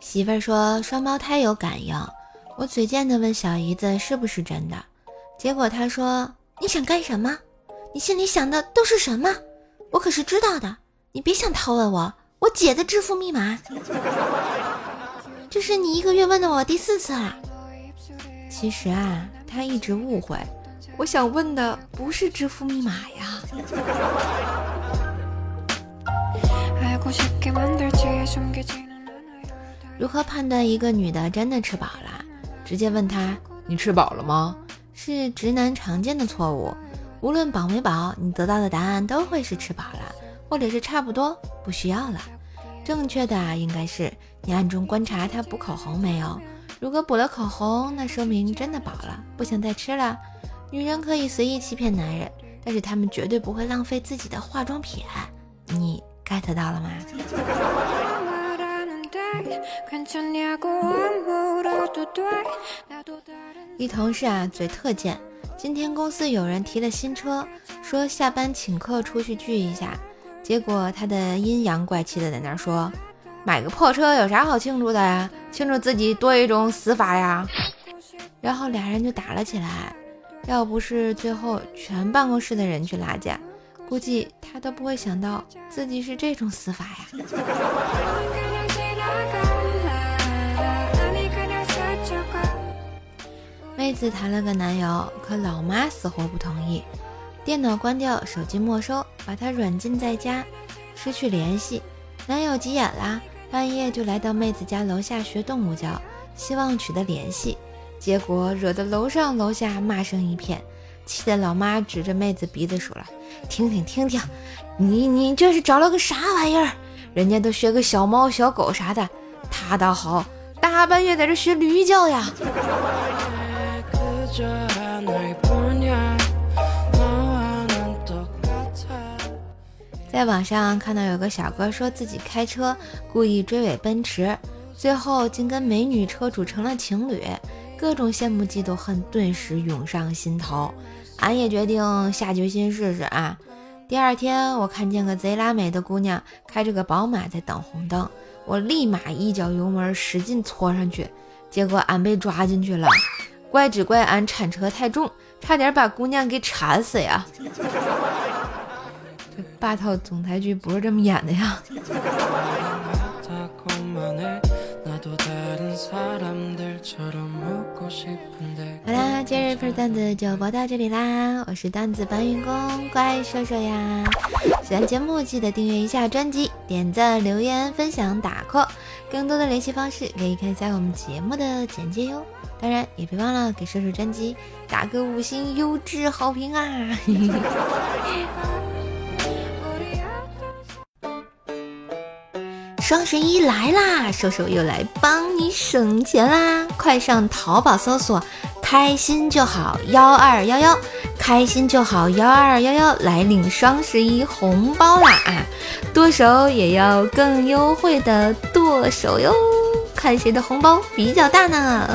媳妇儿说双胞胎有感应，我嘴贱的问小姨子是不是真的，结果她说你想干什么？你心里想的都是什么？我可是知道的，你别想逃问我，我姐的支付密码。这是你一个月问的我第四次了。其实啊，他一直误会，我想问的不是支付密码呀。如何判断一个女的真的吃饱了？直接问她：“你吃饱了吗？”是直男常见的错误。无论饱没饱，你得到的答案都会是吃饱了，或者是差不多，不需要了。正确的应该是你暗中观察她补口红没有。如果补了口红，那说明真的饱了，不想再吃了。女人可以随意欺骗男人，但是她们绝对不会浪费自己的化妆品。你 get 到了吗？一同事啊，嘴特贱。今天公司有人提了新车，说下班请客出去聚一下。结果他的阴阳怪气的在那说：“买个破车有啥好庆祝的呀？庆祝自己多一种死法呀！”然后俩人就打了起来。要不是最后全办公室的人去拉架，估计他都不会想到自己是这种死法呀。妹子谈了个男友，可老妈死活不同意，电脑关掉，手机没收，把她软禁在家，失去联系。男友急眼啦，半夜就来到妹子家楼下学动物叫，希望取得联系，结果惹得楼上楼下骂声一片，气得老妈指着妹子鼻子说了：“听听听听，你你这是找了个啥玩意儿？人家都学个小猫小狗啥的，他倒好，大半夜在这学驴叫呀！”在网上看到有个小哥说自己开车故意追尾奔驰，最后竟跟美女车主成了情侣，各种羡慕嫉妒恨顿时涌上心头。俺也决定下决心试试啊！第二天我看见个贼拉美的姑娘开着个宝马在等红灯，我立马一脚油门使劲搓上去，结果俺被抓进去了。怪只怪俺铲车太重，差点把姑娘给铲死呀！这霸道总裁剧不是这么演的呀。好啦，今日份段子就播到这里啦！我是段子搬运工怪兽兽呀！喜欢节目记得订阅一下专辑，点赞、留言、分享、打 call，更多的联系方式可以看一下我们节目的简介哟。当然也别忘了给射手专辑打个五星优质好评啊！双十一来啦，瘦瘦又来帮你省钱啦！快上淘宝搜索“开心就好幺二幺幺”，开心就好幺二幺幺来领双十一红包啦！啊，剁手也要更优惠的剁手哟，看谁的红包比较大呢？